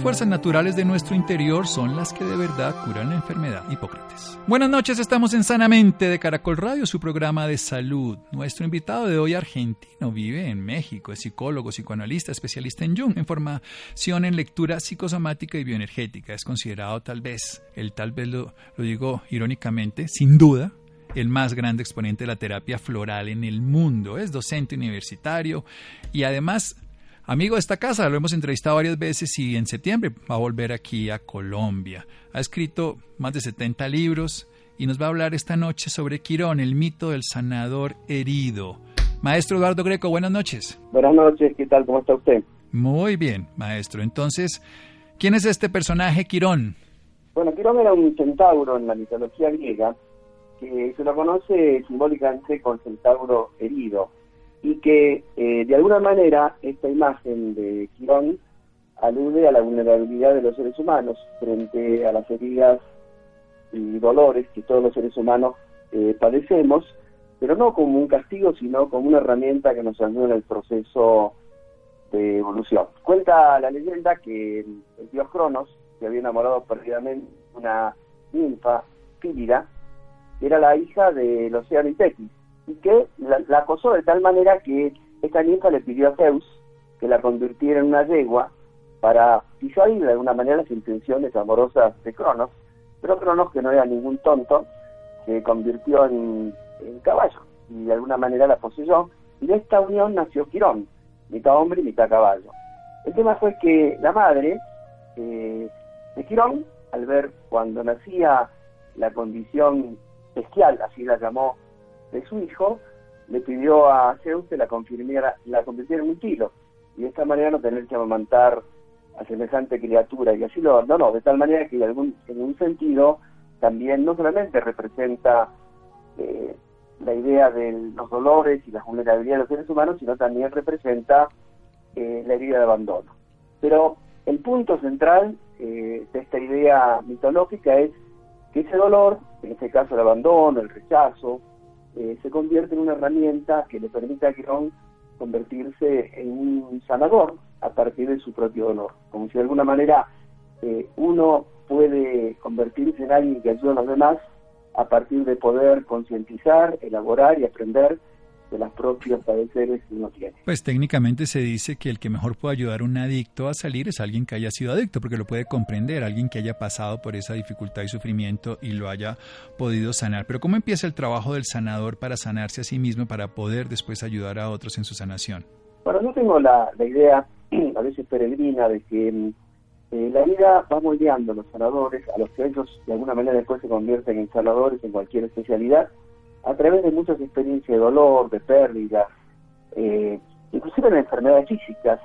Las fuerzas naturales de nuestro interior son las que de verdad curan la enfermedad. Hipócrates. Buenas noches, estamos en Sanamente de Caracol Radio, su programa de salud. Nuestro invitado de hoy, argentino, vive en México, es psicólogo, psicoanalista, especialista en Jung, en formación en lectura psicosomática y bioenergética. Es considerado tal vez, el tal vez lo digo irónicamente, sin duda, el más grande exponente de la terapia floral en el mundo. Es docente universitario y además Amigo de esta casa, lo hemos entrevistado varias veces y en septiembre va a volver aquí a Colombia. Ha escrito más de 70 libros y nos va a hablar esta noche sobre Quirón, el mito del sanador herido. Maestro Eduardo Greco, buenas noches. Buenas noches, ¿qué tal? ¿Cómo está usted? Muy bien, maestro. Entonces, ¿quién es este personaje Quirón? Bueno, Quirón era un centauro en la mitología griega que se lo conoce simbólicamente con centauro herido y que eh, de alguna manera esta imagen de Quirón alude a la vulnerabilidad de los seres humanos frente a las heridas y dolores que todos los seres humanos eh, padecemos, pero no como un castigo, sino como una herramienta que nos ayuda en el proceso de evolución. Cuenta la leyenda que el, dios Cronos, que había enamorado perdidamente una ninfa, Pílida, era la hija del océano Ipetis, que la, acosó de tal manera que esta ninfa le pidió a Zeus que la convirtiera en una yegua para disuadir de alguna manera las intenciones amorosas de Cronos, pero Cronos, que no era ningún tonto, se convirtió en, caballo y de alguna manera la poseyó, y de esta unión nació Quirón, mitad hombre y mitad caballo. El tema fue que la madre eh, de Quirón, al ver cuando nacía la condición bestial, así la llamó de su hijo, le pidió a Zeus que la, la convirtiera en un kilo, y de esta manera no tener que amamantar a semejante criatura, y así lo abandonó, de tal manera que algún, en un sentido también no solamente representa eh, la idea de los dolores y la vulnerabilidad de los seres humanos, sino también representa eh, la herida de abandono. Pero el punto central eh, de esta idea mitológica es que ese dolor, en este caso el abandono, el rechazo, eh, se convierte en una herramienta que le permite a Quirón convertirse en un sanador a partir de su propio dolor. Como si de alguna manera eh, uno puede convertirse en alguien que ayuda a los demás a partir de poder concientizar, elaborar y aprender de las propias padeceres que uno tiene. Pues técnicamente se dice que el que mejor puede ayudar a un adicto a salir es alguien que haya sido adicto, porque lo puede comprender, alguien que haya pasado por esa dificultad y sufrimiento y lo haya podido sanar. Pero ¿cómo empieza el trabajo del sanador para sanarse a sí mismo, para poder después ayudar a otros en su sanación? Bueno, yo tengo la, idea, a veces peregrina, de que eh, la vida va moldeando a los sanadores, a los que ellos de alguna manera después se convierten en sanadores en cualquier especialidad, a través de muchas experiencias de dolor, de pérdida, eh, inclusive en enfermedades físicas.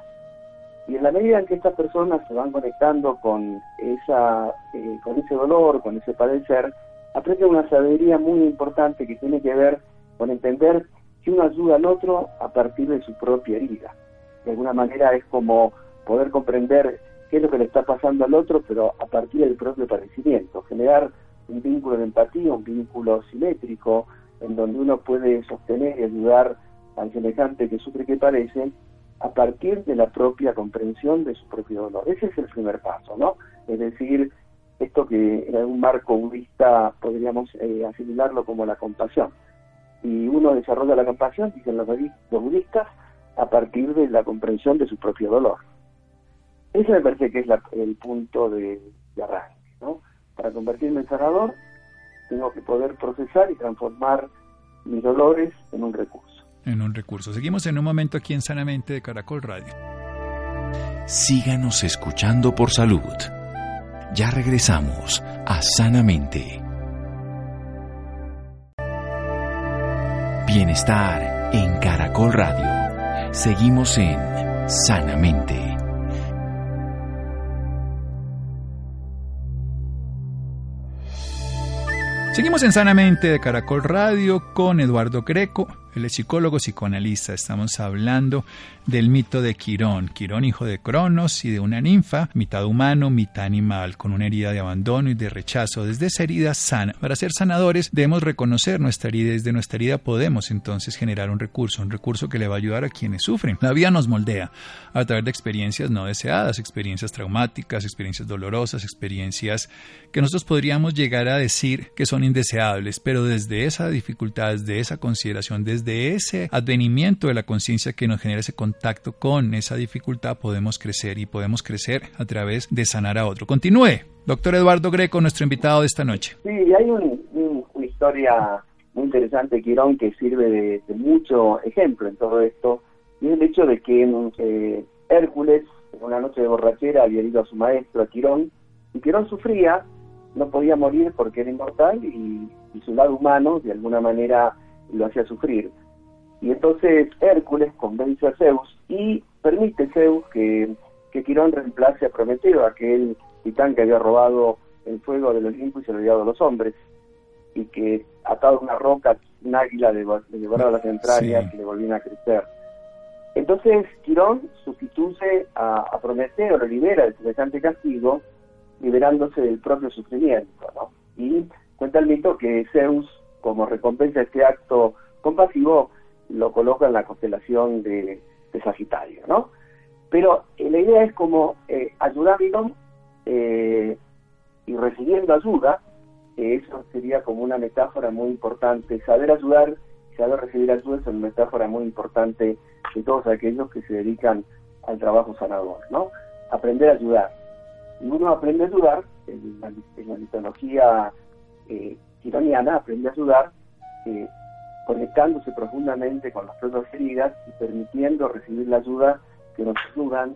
Y en la medida en que estas personas se van conectando con, esa, eh, con ese dolor, con ese padecer, aprenden una sabiduría muy importante que tiene que ver con entender que uno ayuda al otro a partir de su propia herida. De alguna manera es como poder comprender qué es lo que le está pasando al otro, pero a partir del propio padecimiento, generar un vínculo de empatía, un vínculo simétrico, en donde uno puede sostener y ayudar al semejante que sufre que parece a partir de la propia comprensión de su propio dolor. Ese es el primer paso, ¿no? Es decir, esto que en algún marco budista podríamos eh, asimilarlo como la compasión. Y uno desarrolla la compasión, dicen los, budistas, a partir de la comprensión de su propio dolor. Ese me parece que es el punto de, de arranque, ¿no? Para convertirme en sanador tengo que poder procesar y transformar mis dolores en un recurso. En un recurso. Seguimos en un momento aquí en Sanamente de Caracol Radio. Síganos escuchando por salud. Ya regresamos a Sanamente. Bienestar en Caracol Radio. Seguimos en Sanamente. Seguimos en Sanamente de Caracol Radio con Eduardo Greco, él es psicólogo psicoanalista. Estamos hablando del mito de Quirón. Quirón, hijo de Cronos y de una ninfa, mitad humano, mitad animal, con una herida de abandono y de rechazo. Desde esa herida sana. Para ser sanadores debemos reconocer nuestra herida. Desde nuestra herida podemos entonces generar un recurso, un recurso que le va a ayudar a quienes sufren. La vida nos moldea a través de experiencias no deseadas, experiencias traumáticas, experiencias dolorosas, experiencias que nosotros podríamos llegar a decir que son indeseables, pero desde esa dificultad, desde esa consideración, desde de ese advenimiento de la conciencia que nos genera ese contacto con esa dificultad, podemos crecer y podemos crecer a través de sanar a otro. Continúe, doctor Eduardo Greco, nuestro invitado de esta noche. Sí, hay una historia muy interesante de Quirón que sirve de, mucho ejemplo en todo esto, y es el hecho de que eh, Hércules, en una noche de borrachera, había ido a su maestro, a Quirón, y Quirón sufría, no podía morir porque era inmortal, y su lado humano, de alguna manera, lo hacía sufrir. Y entonces Hércules convence a Zeus y permite Zeus que, que Quirón reemplace a Prometeo, aquel titán que había robado el fuego del Olimpo y se lo había dado a los hombres, y que atado a una roca, un águila le, llevaba las entrañas y le volvían a crecer. Entonces Quirón sustituye a, a, Prometeo, lo libera del semejante castigo, liberándose del propio sufrimiento. ¿no? Y cuenta el mito que Zeus como recompensa este acto compasivo, lo coloca en la constelación de, Sagitario, ¿no? Pero eh, la idea es como eh, ayudarlo eh, y recibiendo ayuda, eso sería como una metáfora muy importante. Saber ayudar saber recibir ayuda es una metáfora muy importante de todos aquellos que se dedican al trabajo sanador, ¿no? Aprender a ayudar. Uno aprende a ayudar, en la, en la mitología eh, iraniana aprende a ayudar eh, conectándose profundamente con las propias heridas y permitiendo recibir la ayuda que nos ayudan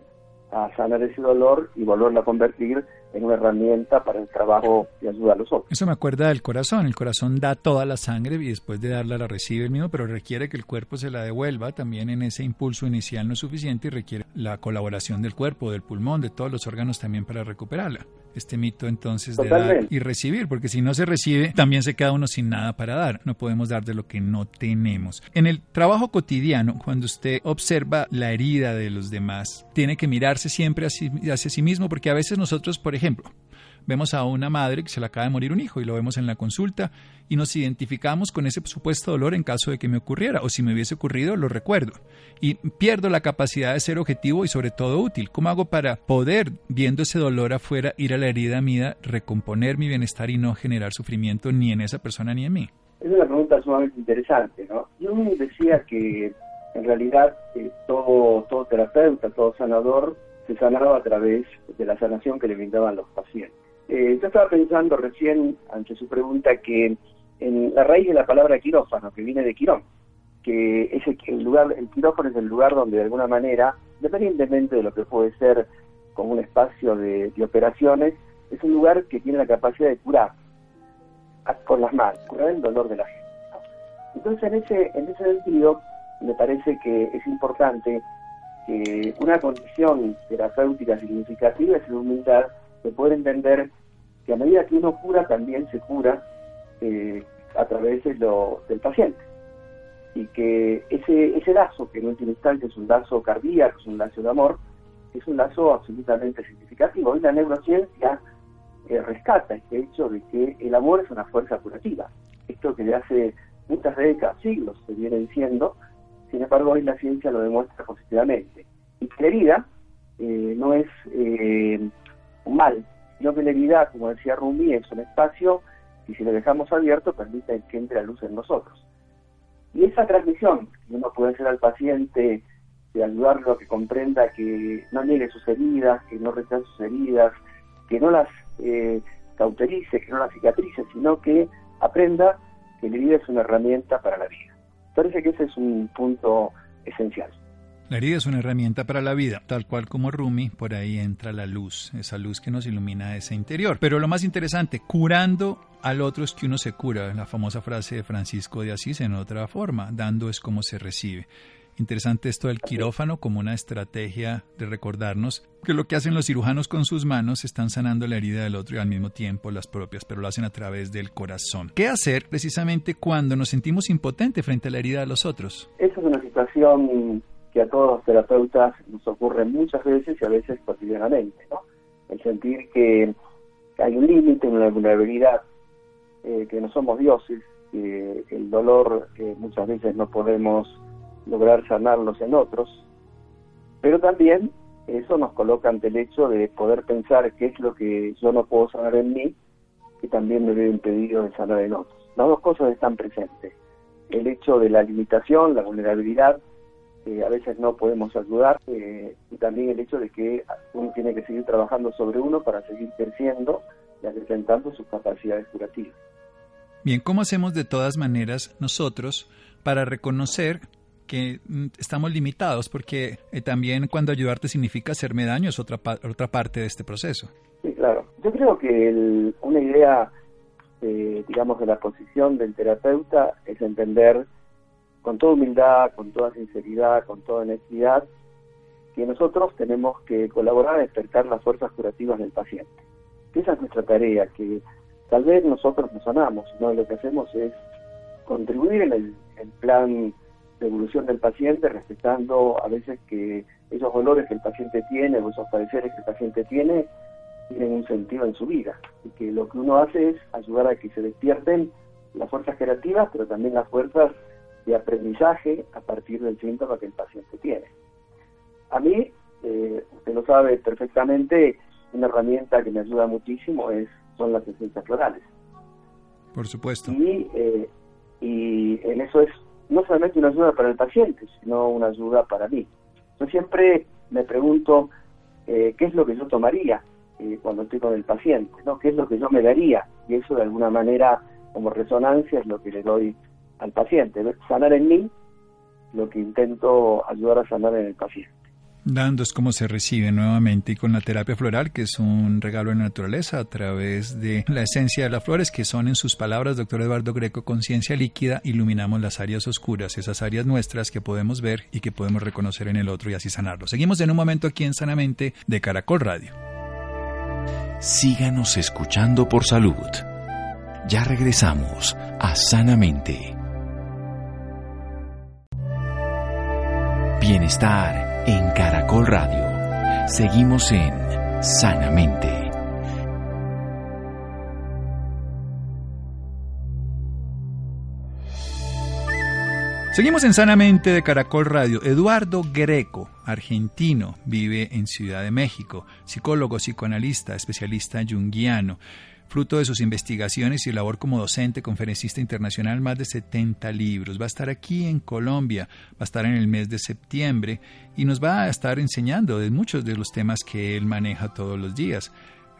a sanar ese dolor y volverlo a convertir en una herramienta para el trabajo y ayuda a los otros. Eso me acuerda del corazón. El corazón da toda la sangre y después de darla la recibe el mismo, pero requiere que el cuerpo se la devuelva. También en ese impulso inicial no es suficiente y requiere la colaboración del cuerpo, del pulmón, de todos los órganos también para recuperarla este mito entonces de dar y recibir, porque si no se recibe, también se queda uno sin nada para dar. No podemos dar de lo que no tenemos. En el trabajo cotidiano, cuando usted observa la herida de los demás, tiene que mirarse siempre hacia sí mismo, porque a veces nosotros, por ejemplo, vemos a una madre que se le acaba de morir un hijo y lo vemos en la consulta y nos identificamos con ese supuesto dolor en caso de que me ocurriera o si me hubiese ocurrido lo recuerdo y pierdo la capacidad de ser objetivo y sobre todo útil. ¿Cómo hago para poder, viendo ese dolor afuera, ir a la herida mía, recomponer mi bienestar y no generar sufrimiento ni en esa persona ni en mí? Es una pregunta sumamente interesante, ¿no? Yo decía que en realidad eh, todo terapeuta, todo sanador se sanaba a través de la sanación que le brindaban los pacientes. Eh, yo estaba pensando recién, ante su pregunta, que en la raíz de la palabra quirófano, que viene de quirón, que es el, lugar, el quirófano es el lugar donde de alguna manera, independientemente de lo que puede ser como un espacio de, operaciones, es un lugar que tiene la capacidad de curar con las manos, curar el dolor de la gente. Entonces, en ese, en ese sentido, me parece que es importante que una condición terapéutica significativa es la humildad de poder entender que a medida que uno cura, también se cura eh, a través del paciente. Y que ese, ese lazo, que en última instancia es un lazo cardíaco, es un lazo de amor, es un lazo absolutamente significativo. Hoy la neurociencia eh, rescata este hecho de que el amor es una fuerza curativa. Esto que de hace muchas décadas, siglos, se viene diciendo, sin embargo hoy la ciencia lo demuestra positivamente. Y que la herida eh, no es un mal, sino que la herida, como decía Rumi, es un espacio y si lo dejamos abierto permite que entre la luz en nosotros. Y esa transmisión que uno puede hacer al paciente, de ayudarlo a que comprenda que no niegue sus heridas, que no rechace sus heridas, que no las eh, cauterice, que no las cicatrice, sino que aprenda que la herida es una herramienta para la vida. Parece que ese es un punto esencial. La herida es una herramienta para la vida, tal cual como Rumi, por ahí entra la luz, esa luz que nos ilumina ese interior. Pero lo más interesante, curando al otro es que uno se cura, la famosa frase de Francisco de Asís en otra forma, dando es como se recibe. Interesante esto del quirófano como una estrategia de recordarnos que lo que hacen los cirujanos con sus manos están sanando la herida del otro y al mismo tiempo las propias, pero lo hacen a través del corazón. ¿Qué hacer precisamente cuando nos sentimos impotentes frente a la herida de los otros? Esa es una situación que a todos los terapeutas nos ocurre muchas veces y a veces cotidianamente, ¿no? El sentir que hay un límite, una vulnerabilidad, eh, que no somos dioses, que el dolor que muchas veces no podemos lograr sanarlos en otros, pero también eso nos coloca ante el hecho de poder pensar qué es lo que yo no puedo sanar en mí, que también me veo impedido de sanar en otros. Las dos cosas están presentes. El hecho de la limitación, la vulnerabilidad, que a veces no podemos ayudar, eh, y también el hecho de que uno tiene que seguir trabajando sobre uno para seguir creciendo y acrecentando sus capacidades curativas. Bien, ¿cómo hacemos de todas maneras nosotros para reconocer que mm, estamos limitados porque eh, también cuando ayudarte significa hacerme daño es otra, otra parte de este proceso. Sí, claro. Yo creo que una idea, eh, digamos, de la posición del terapeuta es entender con toda humildad, con toda sinceridad, con toda honestidad, que nosotros tenemos que colaborar a despertar las fuerzas curativas del paciente. esa es nuestra tarea, que tal vez nosotros no sanamos, no lo que hacemos es contribuir en el, el plan de evolución del paciente, respetando a veces que esos dolores que el paciente tiene o esos padeceres que el paciente tiene tienen un sentido en su vida y que lo que uno hace es ayudar a que se despierten las fuerzas creativas, pero también las fuerzas de aprendizaje a partir del síntoma que el paciente tiene. A mí, eh, usted lo sabe perfectamente, una herramienta que me ayuda muchísimo es son las esencias florales. Por supuesto. Y, eh, y en eso es no solamente una ayuda para el paciente, sino una ayuda para mí. Yo siempre me pregunto eh, qué es lo que yo tomaría eh, cuando estoy con el paciente, ¿no? qué es lo que yo me daría, y eso de alguna manera como resonancia es lo que le doy al paciente. Sanar en mí lo que intento ayudar a sanar en el paciente. Dando es como se recibe nuevamente y con la terapia floral, que es un regalo de la naturaleza a través de la esencia de las flores, que son en sus palabras, doctor Eduardo Greco, conciencia líquida, iluminamos las áreas oscuras, esas áreas nuestras que podemos ver y que podemos reconocer en el otro y así sanarlo. Seguimos en un momento aquí en Sanamente de Caracol Radio. Síganos escuchando por salud. Ya regresamos a Sanamente. Bienestar en Caracol Radio. Seguimos en Sanamente. Seguimos en Sanamente de Caracol Radio. Eduardo Greco, argentino, vive en Ciudad de México, psicólogo, psicoanalista, especialista junguiano fruto de sus investigaciones y labor como docente, conferencista internacional, más de 70 libros. Va a estar aquí en Colombia, va a estar en el mes de septiembre y nos va a estar enseñando de muchos de los temas que él maneja todos los días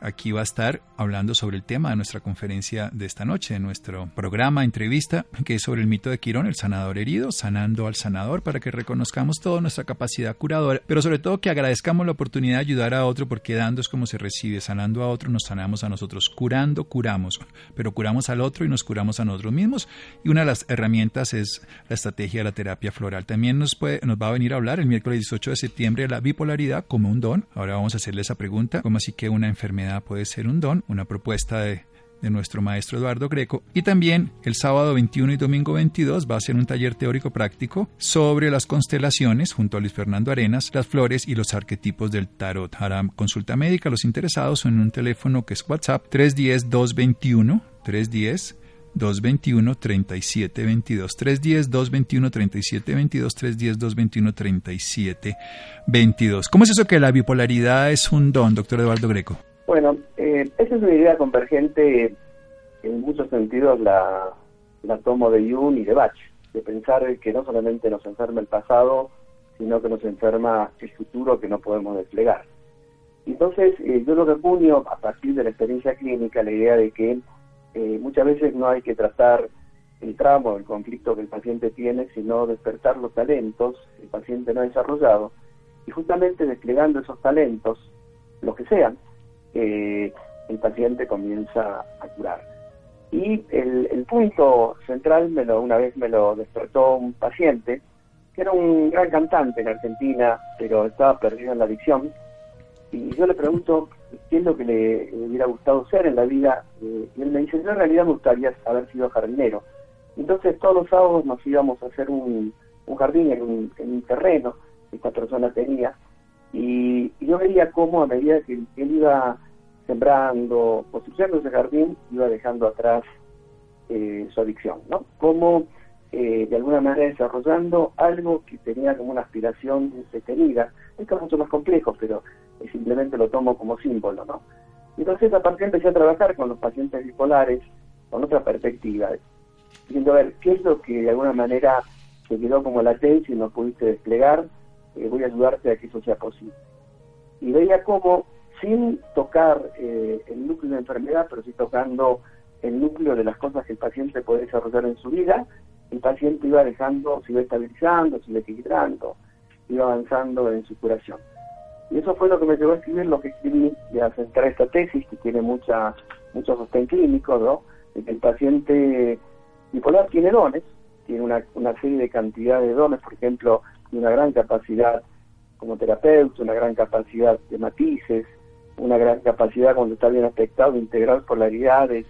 aquí va a estar hablando sobre el tema de nuestra conferencia de esta noche, de nuestro programa, entrevista, que es sobre el mito de Quirón, el sanador herido, sanando al sanador, para que reconozcamos toda nuestra capacidad curadora, pero sobre todo que agradezcamos la oportunidad de ayudar a otro, porque dando es como se recibe, sanando a otro nos sanamos a nosotros, curando, curamos, pero curamos al otro y nos curamos a nosotros mismos. Y una de las herramientas es la estrategia de la terapia floral. También nos, puede, va a venir a hablar el miércoles 18 de septiembre de la bipolaridad como un don. Ahora vamos a hacerle esa pregunta, ¿cómo así que una enfermedad puede ser un don, una propuesta de, nuestro maestro Eduardo Greco. Y también el sábado 21 y domingo 22 va a ser un taller teórico práctico sobre las constelaciones junto a Luis Fernando Arenas, las flores y los arquetipos del tarot. Hará consulta médica los interesados en un teléfono que es WhatsApp 310-221 310 221 3722 310 221 3722 310 221 3722 ¿Cómo es eso que la bipolaridad es un don, doctor Eduardo Greco? Bueno, eh, esa es una idea convergente, en muchos sentidos la, la tomo de Jung y de Bach, de pensar que no solamente nos enferma el pasado, sino que nos enferma el futuro que no podemos desplegar. Entonces, eh, yo lo que acuño a partir de la experiencia clínica, la idea de que eh, muchas veces no hay que tratar el tramo, el conflicto que el paciente tiene, sino despertar los talentos que el paciente no ha desarrollado, y justamente desplegando esos talentos, los que sean, eh, el paciente comienza a curar. Y el, punto central, me lo, una vez me lo despertó un paciente, que era un gran cantante en Argentina, pero estaba perdido en la adicción. Y yo le pregunto qué es lo que le, hubiera gustado ser en la vida. Eh, y él me dice, yo en realidad me gustaría haber sido jardinero. Entonces todos los sábados nos íbamos a hacer un, jardín en un, terreno que esta persona tenía. Y, yo veía cómo a medida que él iba sembrando, poseyendo ese jardín, iba dejando atrás eh, su adicción, ¿no? Cómo eh, de alguna manera desarrollando algo que tenía como una aspiración detenida. Esto es mucho más complejo, pero simplemente lo tomo como símbolo, ¿no? Entonces, a partir empecé a trabajar con los pacientes bipolares con otra perspectiva, viendo a ver qué es lo que de alguna manera se quedó como latencia y no pudiste desplegar, eh, voy a ayudarte a que eso sea posible. Y veía cómo, sin tocar eh, el núcleo de enfermedad, pero sí tocando el núcleo de las cosas que el paciente puede desarrollar en su vida, el paciente iba dejando, se iba estabilizando, se iba equilibrando, iba avanzando en su curación. Y eso fue lo que me llevó a escribir lo que escribí y a centrar esta tesis que tiene mucha, mucho sostén clínico, ¿no? De que el paciente bipolar tiene dones, tiene una, una serie de cantidad de dones, por ejemplo, tiene una gran capacidad como terapeuta, una gran capacidad de matices, una gran capacidad cuando está bien aspectado de integrar polaridades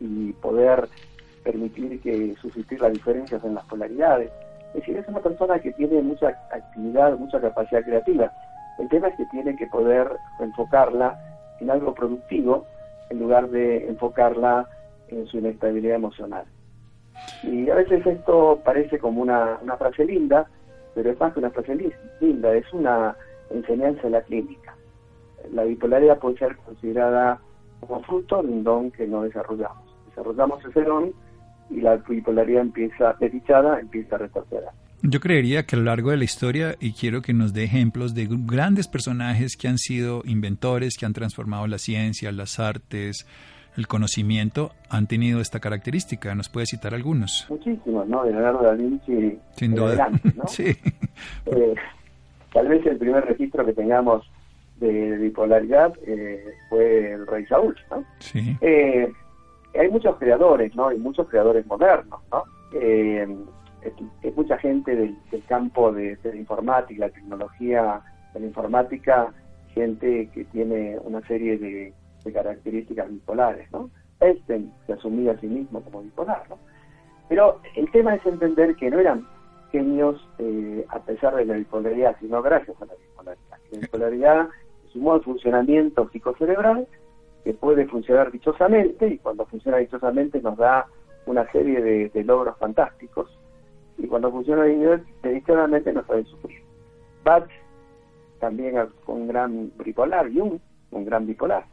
y poder permitir que suscitar las diferencias en las polaridades. Es decir, es una persona que tiene mucha actividad, mucha capacidad creativa. El tema es que tiene que poder enfocarla en algo productivo en lugar de enfocarla en su inestabilidad emocional. Y a veces esto parece como una, frase linda, pero es más que una frase linda, es una enseñanza de la clínica. La bipolaridad puede ser considerada como fruto de un don que no desarrollamos. Desarrollamos ese don y la bipolaridad empieza desdichada, empieza a retroceder. Yo creería que a lo largo de la historia, y quiero que nos dé ejemplos de grandes personajes que han sido inventores, que han transformado la ciencia, las artes, el conocimiento, han tenido esta característica. ¿Nos puede citar algunos? Muchísimos, ¿no? De Leonardo da Vinci. Sin duda. sí. Eh, tal vez el primer registro que tengamos de bipolaridad eh, fue el rey Saúl, ¿no? Sí. Eh, hay muchos creadores, ¿no? Y muchos creadores modernos, ¿no? es, mucha gente del, campo de, la informática, la tecnología de la informática, gente que tiene una serie de, características bipolares, ¿no? Einstein se asumía a sí mismo como bipolar, ¿no? Pero el tema es entender que no eran genios eh, a pesar de la bipolaridad, sino gracias a la bipolaridad. La bipolaridad es un modo de funcionamiento psicocerebral que puede funcionar dichosamente y cuando funciona dichosamente nos da una serie de logros fantásticos y cuando funciona dedicadamente no puede sufrir. Bach también con un gran bipolar, Jung un gran bipolar.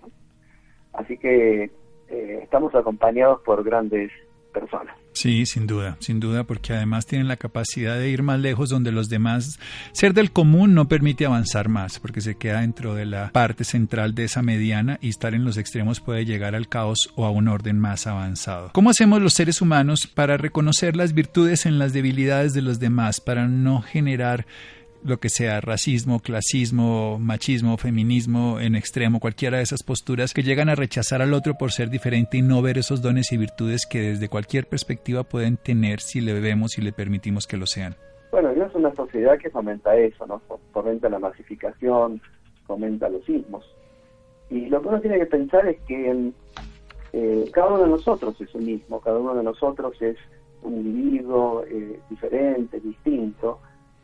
Así que eh, estamos acompañados por grandes personas. Sí, sin duda, sin duda, porque además tienen la capacidad de ir más lejos donde los demás, ser del común no permite avanzar más, porque se queda dentro de la parte central de esa mediana y estar en los extremos puede llegar al caos o a un orden más avanzado. ¿Cómo hacemos los seres humanos para reconocer las virtudes en las debilidades de los demás, para no generar lo que sea racismo, clasismo, machismo, feminismo en extremo, cualquiera de esas posturas que llegan a rechazar al otro por ser diferente y no ver esos dones y virtudes que desde cualquier perspectiva pueden tener si le vemos y le permitimos que lo sean. Bueno, es una sociedad que fomenta eso, ¿no? Fomenta la masificación, fomenta los sismos. Y lo que uno tiene que pensar es que eh, cada uno de nosotros es un mismo, cada uno de nosotros es un individuo eh, diferente, distinto,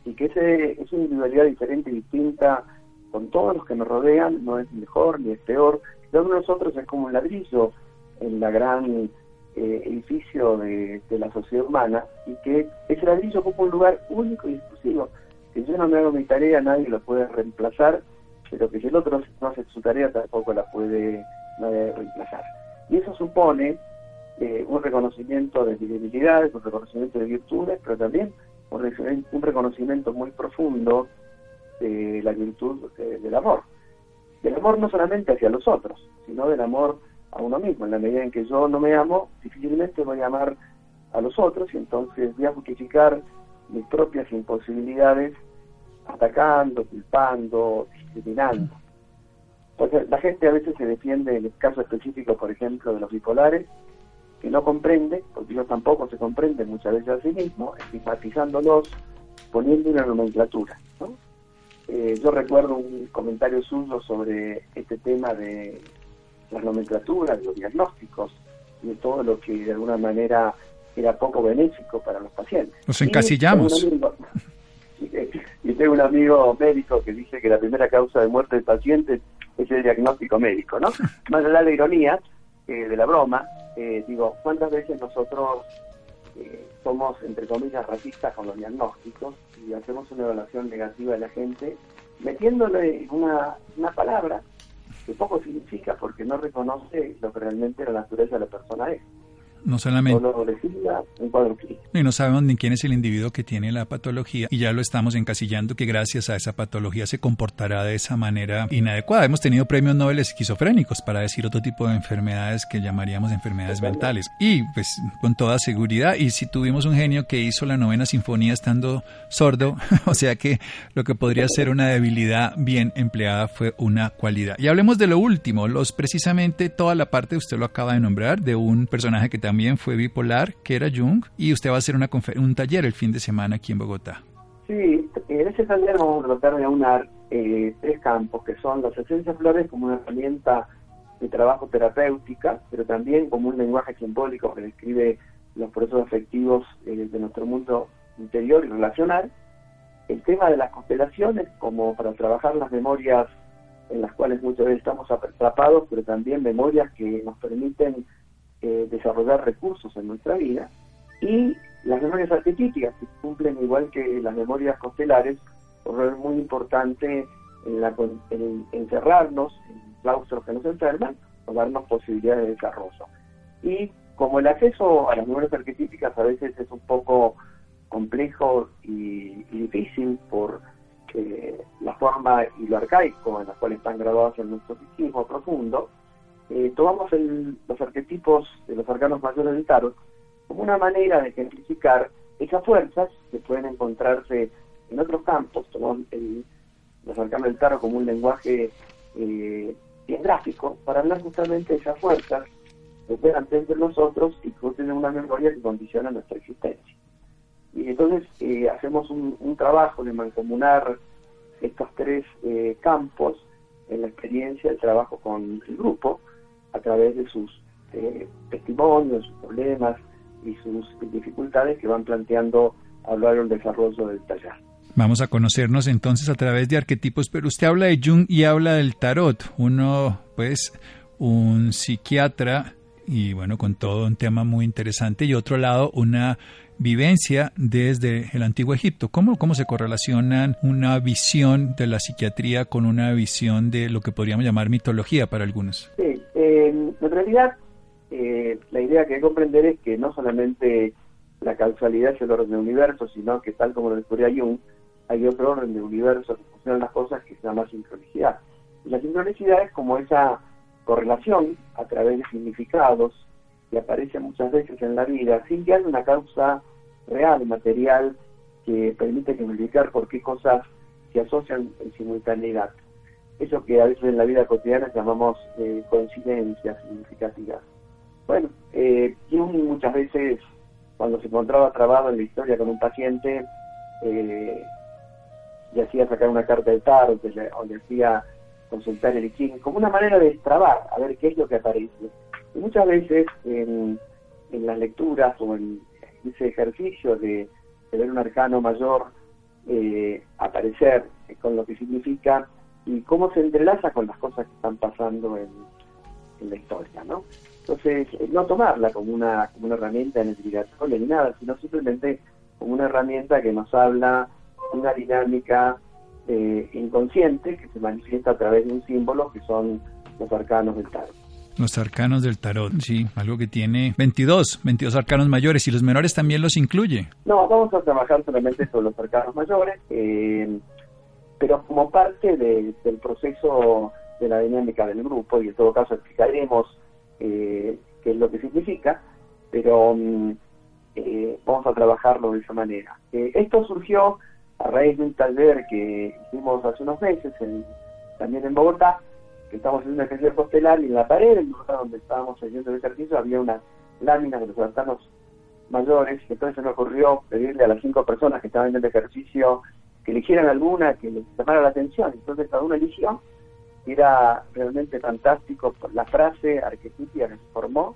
y que ese, esa individualidad diferente y distinta con todos los que nos rodean no es mejor ni es peor. Cada uno de nosotros es como un ladrillo en la gran eh, edificio de, la sociedad humana y que ese ladrillo ocupa un lugar único y exclusivo. Si yo no me hago mi tarea, nadie lo puede reemplazar, pero que si el otro no hace su tarea, tampoco la puede reemplazar. Y eso supone eh, un reconocimiento de debilidades, un reconocimiento de virtudes, pero también un, reconocimiento muy profundo de la virtud del amor. Del amor no solamente hacia los otros, sino del amor a uno mismo. En la medida en que yo no me amo, difícilmente voy a amar a los otros y entonces voy a justificar mis propias imposibilidades atacando, culpando, discriminando. Entonces, la gente a veces se defiende en el caso específico, por ejemplo, de los bipolares, que no comprende, porque ellos tampoco se comprenden muchas veces a sí mismos, estigmatizándolos poniendo una nomenclatura. Eh, yo recuerdo un comentario suyo sobre este tema de las nomenclaturas, de los diagnósticos, y de todo lo que de alguna manera era poco benéfico para los pacientes. Nos encasillamos. Y tengo un amigo médico que dice que la primera causa de muerte del paciente es el diagnóstico médico, ¿no? Más allá de la ironía, eh, de la broma, eh, digo, ¿cuántas veces nosotros eh, somos, entre comillas, racistas con los diagnósticos y hacemos una evaluación negativa de la gente metiéndole una, una palabra que poco significa porque no reconoce lo que realmente la naturaleza de la persona es? No solamente. Y no sabemos ni quién es el individuo que tiene la patología y ya lo estamos encasillando que gracias a esa patología se comportará de esa manera inadecuada. Hemos tenido premios Nobel esquizofrénicos para decir otro tipo de enfermedades que llamaríamos enfermedades mentales. Y pues con toda seguridad, y si tuvimos un genio que hizo la novena sinfonía estando sordo, o sea que lo que podría ser una debilidad bien empleada fue una cualidad. Y hablemos de lo último, los precisamente toda la parte, usted lo acaba de nombrar, de un personaje que también fue bipolar, que era Jung, y usted va a hacer una un taller el fin de semana aquí en Bogotá. Sí, en ese taller vamos a tratar de aunar eh, tres campos, que son las esencias flores como una herramienta de trabajo terapéutica, pero también como un lenguaje simbólico que describe los procesos afectivos eh, de nuestro mundo interior y relacional. El tema de las constelaciones, como para trabajar las memorias en las cuales muchas veces estamos atrapados, pero también memorias que nos permiten eh, desarrollar recursos en nuestra vida y las memorias arquetípicas que cumplen igual que las memorias constelares un rol muy importante en, la, en encerrarnos en claustros que nos enferman o darnos posibilidades de desarrollo. Y como el acceso a las memorias arquetípicas a veces es un poco complejo y, difícil por eh, la forma y lo arcaico en la cual están grabados en nuestro psiquismo profundo, eh, tomamos los arquetipos de los arcanos mayores del tarot como una manera de ejemplificar esas fuerzas que pueden encontrarse en otros campos. Tomamos los arcanos del tarot como un lenguaje eh, bien gráfico para hablar justamente de esas fuerzas que operan entre nosotros y que tienen una memoria que condiciona nuestra existencia. Y entonces eh, hacemos un, trabajo de mancomunar estos tres eh, campos en la experiencia del trabajo con el grupo, a través de sus eh, testimonios, sus problemas y sus dificultades que van planteando a lo largo del desarrollo del taller. Vamos a conocernos entonces a través de arquetipos, pero usted habla de Jung y habla del tarot. Uno, pues, un psiquiatra y bueno, con todo un tema muy interesante y otro lado, una vivencia desde el antiguo Egipto. ¿Cómo, ¿Cómo se correlacionan una visión de la psiquiatría con una visión de lo que podríamos llamar mitología para algunos? Sí, en realidad eh, la idea que hay que comprender es que no solamente la causalidad es el orden del universo, sino que tal como lo descubría Jung, hay otro orden del universo que funcionan las cosas que se llama sincronicidad. Y la sincronicidad es como esa correlación a través de significados que aparece muchas veces en la vida sin que haya una causa real, material, que permite explicar por qué cosas se asocian en simultaneidad. Eso que a veces en la vida cotidiana llamamos eh, coincidencias significativas. Bueno, eh, muchas veces cuando se encontraba trabado en la historia con un paciente, eh, le hacía sacar una carta de tarot o le hacía consultar el King, como una manera de extrabar, a ver qué es lo que aparece. Y muchas veces en, las lecturas o en ese ejercicio de, ver un arcano mayor eh, aparecer con lo que significa y cómo se entrelaza con las cosas que están pasando en, la historia, ¿no? Entonces, eh, no tomarla como una, como una herramienta identificatoria ni nada, sino simplemente como una herramienta que nos habla de una dinámica eh, inconsciente que se manifiesta a través de un símbolo que son los arcanos del tarot. Los arcanos del tarot, sí, algo que tiene 22, 22 arcanos mayores y los menores también los incluye. No, vamos a trabajar solamente sobre los arcanos mayores. Eh, pero como parte del proceso de la dinámica del grupo, y en todo caso explicaremos eh, qué es lo que significa, pero mm, eh, vamos a trabajarlo de esa manera. Eh, esto surgió a raíz de un taller que hicimos hace unos meses, también en Bogotá, que estamos en un ejercicio postelar y en la pared, en lugar donde estábamos haciendo el ejercicio, había unas láminas de los arcanos mayores, y entonces se me ocurrió pedirle a las cinco personas que estaban en el ejercicio eligieran alguna que les llamara la atención. Entonces cada uno eligió, era realmente fantástico la frase arquetípica que se formó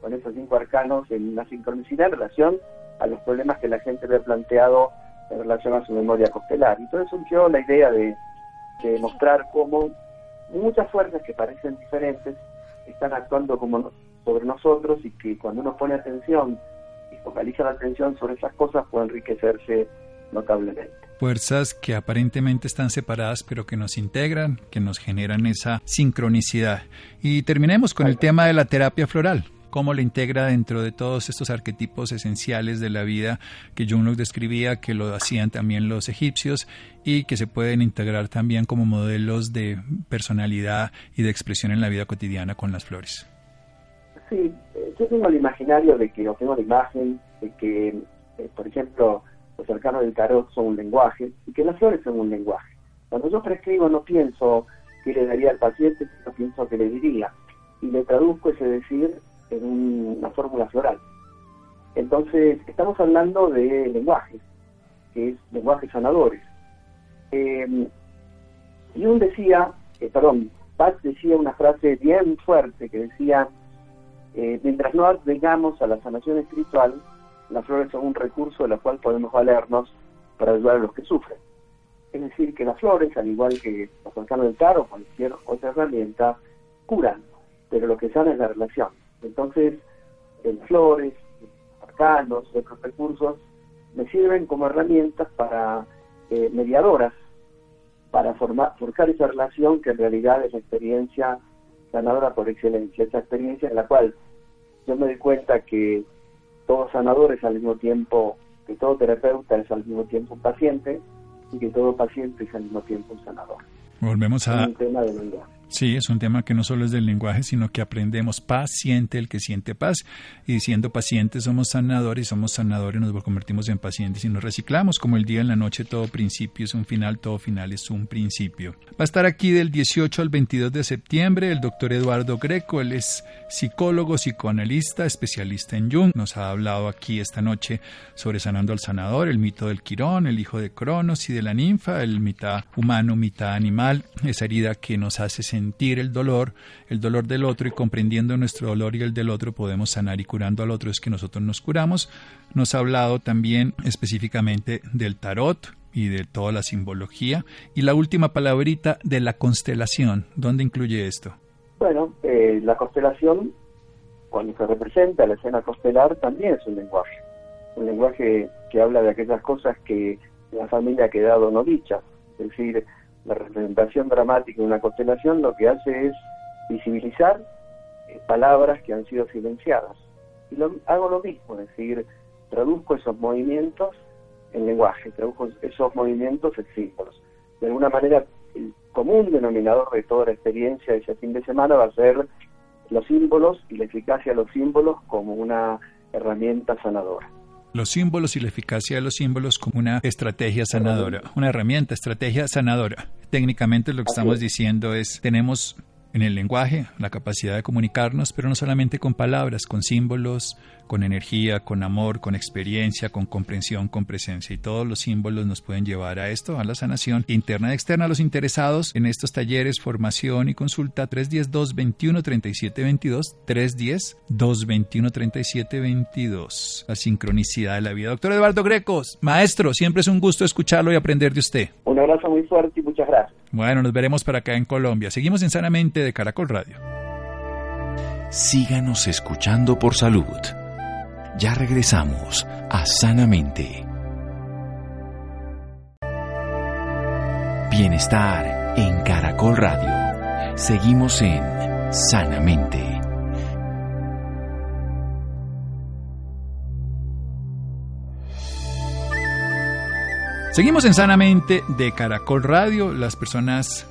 con esos cinco arcanos en una sincronicidad en relación a los problemas que la gente había planteado en relación a su memoria costelar. Entonces surgió la idea de, de mostrar cómo muchas fuerzas que parecen diferentes están actuando como sobre nosotros y que cuando uno pone atención y focaliza la atención sobre esas cosas puede enriquecerse notablemente. Fuerzas que aparentemente están separadas pero que nos integran, que nos generan esa sincronicidad. Y terminemos con el tema de la terapia floral cómo le integra dentro de todos estos arquetipos esenciales de la vida que Jung describía, que lo hacían también los egipcios y que se pueden integrar también como modelos de personalidad y de expresión en la vida cotidiana con las flores. Sí, eh, yo tengo el imaginario de que, o tengo la imagen de que, eh, por ejemplo, los cercanos del tarot son un lenguaje y que las flores son un lenguaje. Cuando yo prescribo no pienso qué le daría al paciente, sino pienso qué le diría. Y le traduzco ese decir en una fórmula floral. Entonces, estamos hablando de lenguajes, que es lenguajes sanadores. Eh, un decía, eh, perdón, Bach decía una frase bien fuerte que decía, eh, mientras no llegamos a la sanación espiritual, las flores son un recurso de la cual podemos valernos para ayudar a los que sufren. Es decir, que las flores, al igual que los arcanos del tarot o cualquier otra herramienta, curan, pero lo que sana es la relación. Entonces, las flores, arcanos, otros recursos, me sirven como herramientas para eh, mediadoras, para formar, forjar esa relación que en realidad es la experiencia sanadora por excelencia, esa experiencia en la cual yo me doy cuenta que todo sanador es al mismo tiempo, que todo terapeuta es al mismo tiempo un paciente y que todo paciente es al mismo tiempo un sanador. Volvemos a... un tema de Sí, es un tema que no solo es del lenguaje, sino que aprendemos paz, siente el que siente paz. Y siendo pacientes somos sanadores, somos sanadores, nos convertimos en pacientes y nos reciclamos. Como el día en la noche, todo principio es un final, todo final es un principio. Va a estar aquí del 18 al 22 de septiembre el doctor Eduardo Greco. Él es psicólogo, psicoanalista, especialista en Jung. Nos ha hablado aquí esta noche sobre sanando al sanador, el mito del Quirón, el hijo de Cronos y de la ninfa, el mitad humano, mitad animal, esa herida que nos hace sentir sentir el dolor, el dolor del otro y comprendiendo nuestro dolor y el del otro podemos sanar y curando al otro es que nosotros nos curamos. Nos ha hablado también específicamente del tarot y de toda la simbología. Y la última palabrita de la constelación, ¿dónde incluye esto? Bueno, eh, la constelación, cuando se representa la escena constelar, también es un lenguaje. Un lenguaje que habla de aquellas cosas que la familia ha quedado no dichas. Es decir, la representación dramática de una constelación lo que hace es visibilizar eh, palabras que han sido silenciadas. Y lo, hago lo mismo, es decir, traduzco esos movimientos en lenguaje, traduzco esos movimientos en símbolos. De alguna manera, el común denominador de toda la experiencia de ese fin de semana va a ser los símbolos y la eficacia de los símbolos como una herramienta sanadora los símbolos y la eficacia de los símbolos como una estrategia sanadora, una herramienta, estrategia sanadora. Técnicamente lo que estamos diciendo es, tenemos en el lenguaje la capacidad de comunicarnos, pero no solamente con palabras, con símbolos, con energía, con amor, con experiencia, con comprensión, con presencia. Y todos los símbolos nos pueden llevar a esto, a la sanación interna y externa. Los interesados en estos talleres, formación y consulta 310-221-3722, 310-221-3722. La sincronicidad de la vida. Doctor Eduardo Grecos, maestro, siempre es un gusto escucharlo y aprender de usted. Un abrazo muy fuerte y muchas gracias. Bueno, nos veremos para acá en Colombia. Seguimos en Sanamente de Caracol Radio. Síganos escuchando por salud. Ya regresamos a Sanamente. Bienestar en Caracol Radio. Seguimos en Sanamente. Seguimos en Sanamente de Caracol Radio. Las personas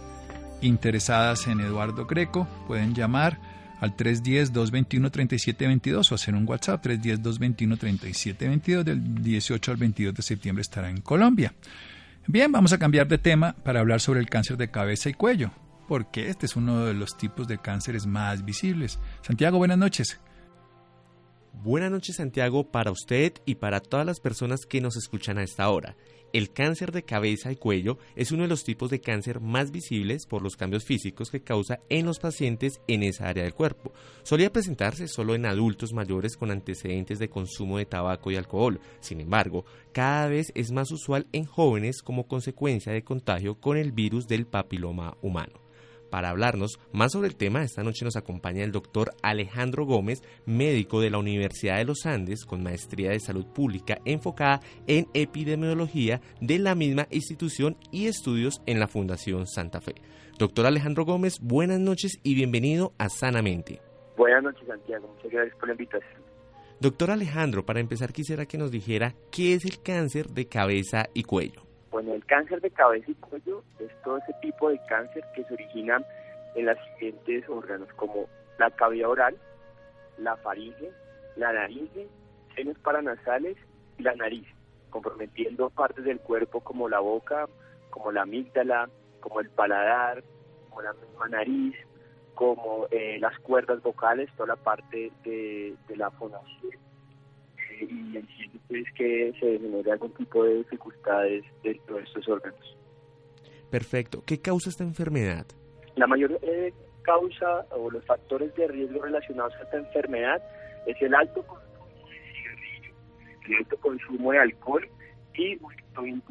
interesadas en Eduardo Greco pueden llamar al 310-221-3722 o hacer un WhatsApp 310-221-3722 del 18 al 22 de septiembre estará en Colombia. Bien, vamos a cambiar de tema para hablar sobre el cáncer de cabeza y cuello, porque este es uno de los tipos de cánceres más visibles. Santiago, buenas noches. Buenas noches Santiago para usted y para todas las personas que nos escuchan a esta hora. El cáncer de cabeza y cuello es uno de los tipos de cáncer más visibles por los cambios físicos que causa en los pacientes en esa área del cuerpo. Solía presentarse solo en adultos mayores con antecedentes de consumo de tabaco y alcohol. Sin embargo, cada vez es más usual en jóvenes como consecuencia de contagio con el virus del papiloma humano. Para hablarnos más sobre el tema, esta noche nos acompaña el doctor Alejandro Gómez, médico de la Universidad de los Andes con maestría de salud pública enfocada en epidemiología de la misma institución y estudios en la Fundación Santa Fe. Doctor Alejandro Gómez, buenas noches y bienvenido a Sanamente. Buenas noches, Santiago. Muchas gracias por la invitación. Doctor Alejandro, para empezar quisiera que nos dijera qué es el cáncer de cabeza y cuello. Bueno, el cáncer de cabeza y cuello es todo ese tipo de cáncer que se origina en los siguientes órganos, como la cavidad oral, la faringe, la laringe, senos paranasales y la nariz, comprometiendo partes del cuerpo como la boca, como la amígdala, como el paladar, como la misma nariz, como eh, las cuerdas vocales, toda la parte de, de la fonación y entiendo pues que se genere algún tipo de dificultades dentro de estos órganos. Perfecto. ¿Qué causa esta enfermedad? La mayor eh, causa o los factores de riesgo relacionados a esta enfermedad es el alto consumo de cigarrillo, el alto consumo de alcohol y también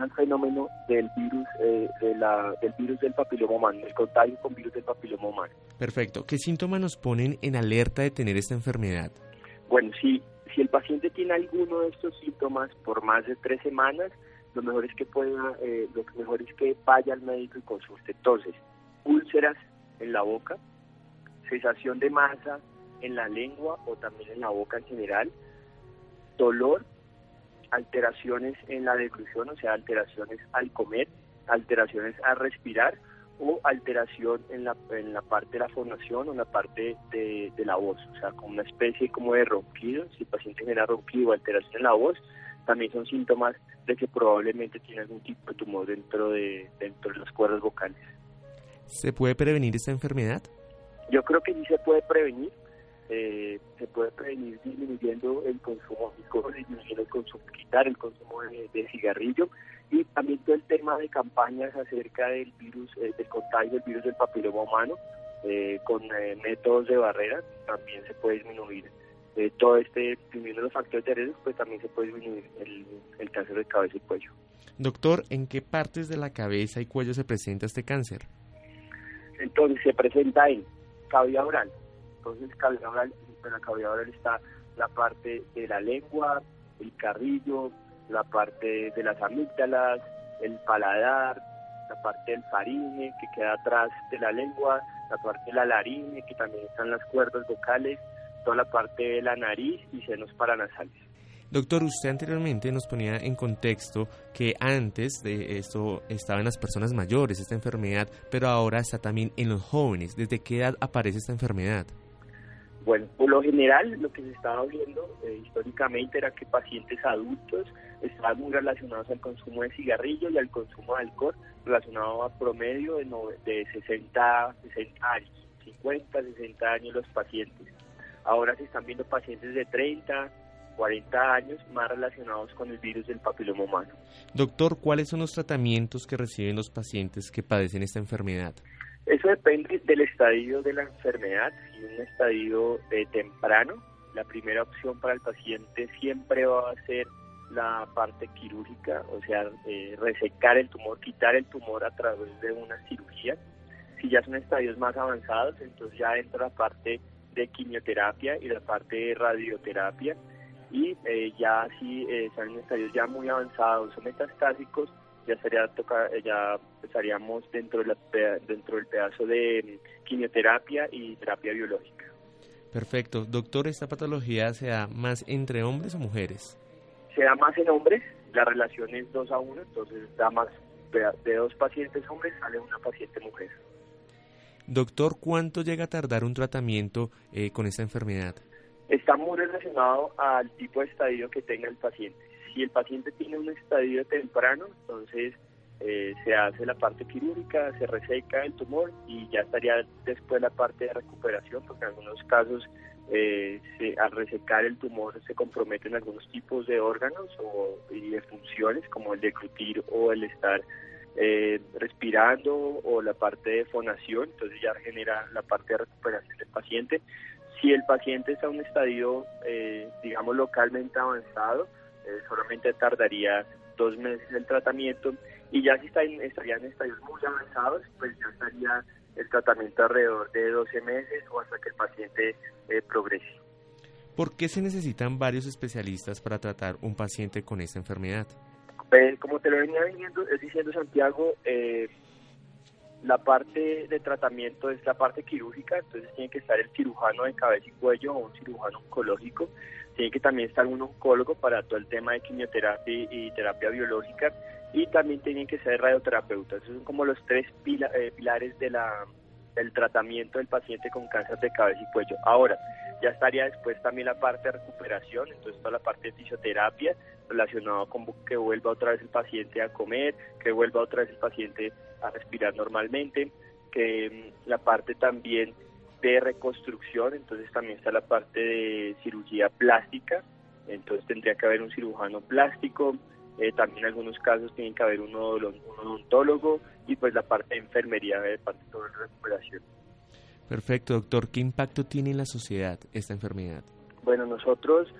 el fenómeno del virus eh, de la, del virus del papiloma humano, el contagio con virus del papiloma humano. Perfecto. ¿Qué síntomas nos ponen en alerta de tener esta enfermedad? Bueno, sí, si el paciente tiene alguno de estos síntomas por más de tres semanas, lo mejor es que pueda, eh, lo mejor es que vaya al médico y consulte. Entonces, úlceras en la boca, cesación de masa en la lengua o también en la boca en general, dolor, alteraciones en la deglución, o sea, alteraciones al comer, alteraciones al respirar o alteración en la, en la parte de la formación o en la parte de, la voz, o sea, como una especie como de ronquido, si el paciente genera ronquido o alteración en la voz, también son síntomas de que probablemente tiene algún tipo de tumor dentro de, dentro de las cuerdas vocales. ¿Se puede prevenir esta enfermedad? Yo creo que sí se puede prevenir, eh, se puede prevenir disminuyendo el consumo de alcohol, disminuyendo el consumo, quitar el consumo de, de cigarrillo y también todo el tema de campañas acerca del virus, eh, del contagio del virus del papiloma humano, eh, con eh, métodos de barrera, también se puede disminuir todo este, disminuyendo los factores de riesgo, pues también se puede disminuir el, el cáncer de cabeza y cuello. Doctor, ¿en qué partes de la cabeza y cuello se presenta este cáncer? Entonces se presenta en cavidad oral. Entonces cavidad oral, en la cavidad oral está la parte de la lengua, el carrillo, la parte de las amígdalas, el paladar, la parte del faringe que queda atrás de la lengua, la parte de la laringe que también están las cuerdas vocales, toda la parte de la nariz y senos paranasales. Doctor, usted anteriormente nos ponía en contexto que antes de esto estaba en las personas mayores esta enfermedad, pero ahora está también en los jóvenes. ¿Desde qué edad aparece esta enfermedad? Bueno, por lo general lo que se estaba viendo eh, históricamente era que pacientes adultos estaban muy relacionados al consumo de cigarrillo y al consumo de alcohol, relacionado a promedio de, de 60, 60 años, 50, 60 años los pacientes. Ahora se están viendo pacientes de 30, 40 años más relacionados con el virus del papiloma humano. Doctor, ¿cuáles son los tratamientos que reciben los pacientes que padecen esta enfermedad? Eso depende del estadio de la enfermedad. Si un estadio eh, temprano, la primera opción para el paciente siempre va a ser la parte quirúrgica, o sea, eh, resecar el tumor, quitar el tumor a través de una cirugía. Si ya son estadios más avanzados, entonces ya entra la parte de quimioterapia y la parte de radioterapia. Y eh, ya si están en estadios ya muy avanzados o metastásicos, ya sería toca, ya estaríamos dentro de la, dentro del pedazo de quimioterapia y terapia biológica. Perfecto. Doctor, ¿esta patología se da más entre hombres o mujeres? Se da más en hombres, la relación es 2 a 1, entonces da más de dos pacientes hombres sale una paciente mujer. Doctor, ¿cuánto llega a tardar un tratamiento eh, con esta enfermedad? Está muy relacionado al tipo de estadio que tenga el paciente si el paciente tiene un estadio temprano, entonces eh, se hace la parte quirúrgica, se reseca el tumor y ya estaría después la parte de recuperación, porque en algunos casos eh, al resecar el tumor se comprometen algunos tipos de órganos o, y de funciones como el de declutir o el estar eh, respirando o la parte de fonación, entonces ya genera la parte de recuperación del paciente. Si el paciente está en un estadio, eh, digamos, localmente avanzado, solamente tardaría dos meses el tratamiento y ya si está en, estaría en estadios muy avanzados, pues ya estaría el tratamiento alrededor de 12 meses o hasta que el paciente eh, progrese. ¿Por qué se necesitan varios especialistas para tratar un paciente con esta enfermedad? Pues, como te lo venía diciendo, diciendo Santiago, eh, la parte de tratamiento es la parte quirúrgica, entonces tiene que estar el cirujano de cabeza y cuello o un cirujano oncológico, tiene que también estar un oncólogo para todo el tema de quimioterapia y terapia biológica y también tienen que ser radioterapeutas. Esos son como los tres eh, pilares de la, del tratamiento del paciente con cáncer de cabeza y cuello. Ahora, ya estaría después también la parte de recuperación, entonces toda la parte de fisioterapia relacionada con que vuelva otra vez el paciente a comer, que vuelva otra vez el paciente a respirar normalmente, que mm, la parte también de reconstrucción, entonces también está la parte de cirugía plástica, entonces tendría que haber un cirujano plástico, eh, también en algunos casos tiene que haber un, odontólogo y pues la parte de enfermería de parte de toda la recuperación. Perfecto, doctor. ¿Qué impacto tiene en la sociedad esta enfermedad? Bueno, nosotros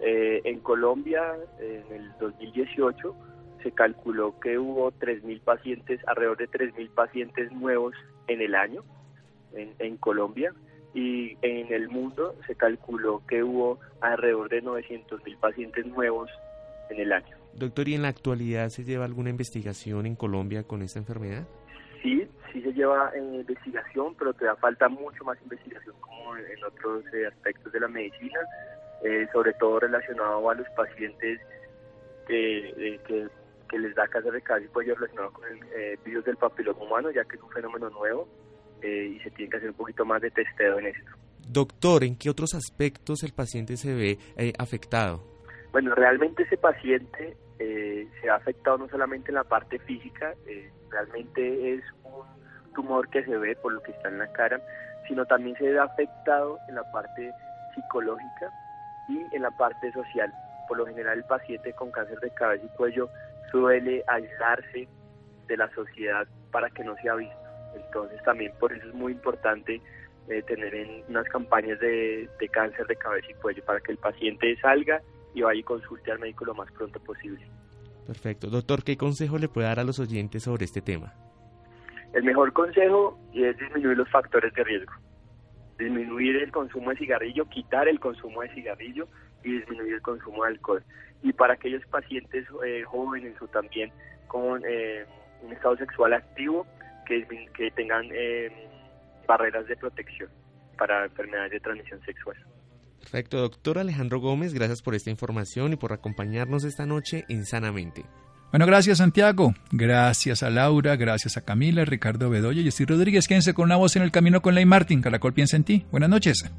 eh, en Colombia en el 2018 se calculó que hubo 3.000 pacientes, alrededor de 3.000 pacientes nuevos en el año en, en Colombia y en el mundo se calculó que hubo alrededor de 900.000 pacientes nuevos en el año. Doctor, ¿y en la actualidad se lleva alguna investigación en Colombia con esta enfermedad? Sí, sí se lleva en investigación, pero todavía falta mucho más investigación como en otros eh, aspectos de la medicina, eh, sobre todo relacionado a los pacientes que, que, les da cáncer de cabeza y cuello relacionado con el eh, virus del papiloma humano, ya que es un fenómeno nuevo y se tiene que hacer un poquito más de testeo en esto. Doctor, ¿en qué otros aspectos el paciente se ve afectado? Bueno, realmente ese paciente eh, se ha afectado no solamente en la parte física, eh, realmente es un tumor que se ve por lo que está en la cara, sino también se ve afectado en la parte psicológica y en la parte social. Por lo general el paciente con cáncer de cabeza y cuello suele aislarse de la sociedad para que no sea visto. Entonces también por eso es muy importante eh, tener en unas campañas de, de cáncer de cabeza y cuello para que el paciente salga y vaya y consulte al médico lo más pronto posible. Perfecto. Doctor, ¿qué consejo le puede dar a los oyentes sobre este tema? El mejor consejo es disminuir los factores de riesgo. Disminuir el consumo de cigarrillo, quitar el consumo de cigarrillo y disminuir el consumo de alcohol. Y para aquellos pacientes eh, jóvenes o también con eh, un estado sexual activo, que, que tengan eh, barreras de protección para enfermedades de transmisión sexual. Perfecto, doctor Alejandro Gómez, gracias por esta información y por acompañarnos esta noche en Sanamente. Bueno, gracias Santiago, gracias a Laura, gracias a Camila, Ricardo Bedoya y Steve Rodríguez. Quédense con una voz en el camino con Ley Martin. Caracol piensa en ti. Buenas noches.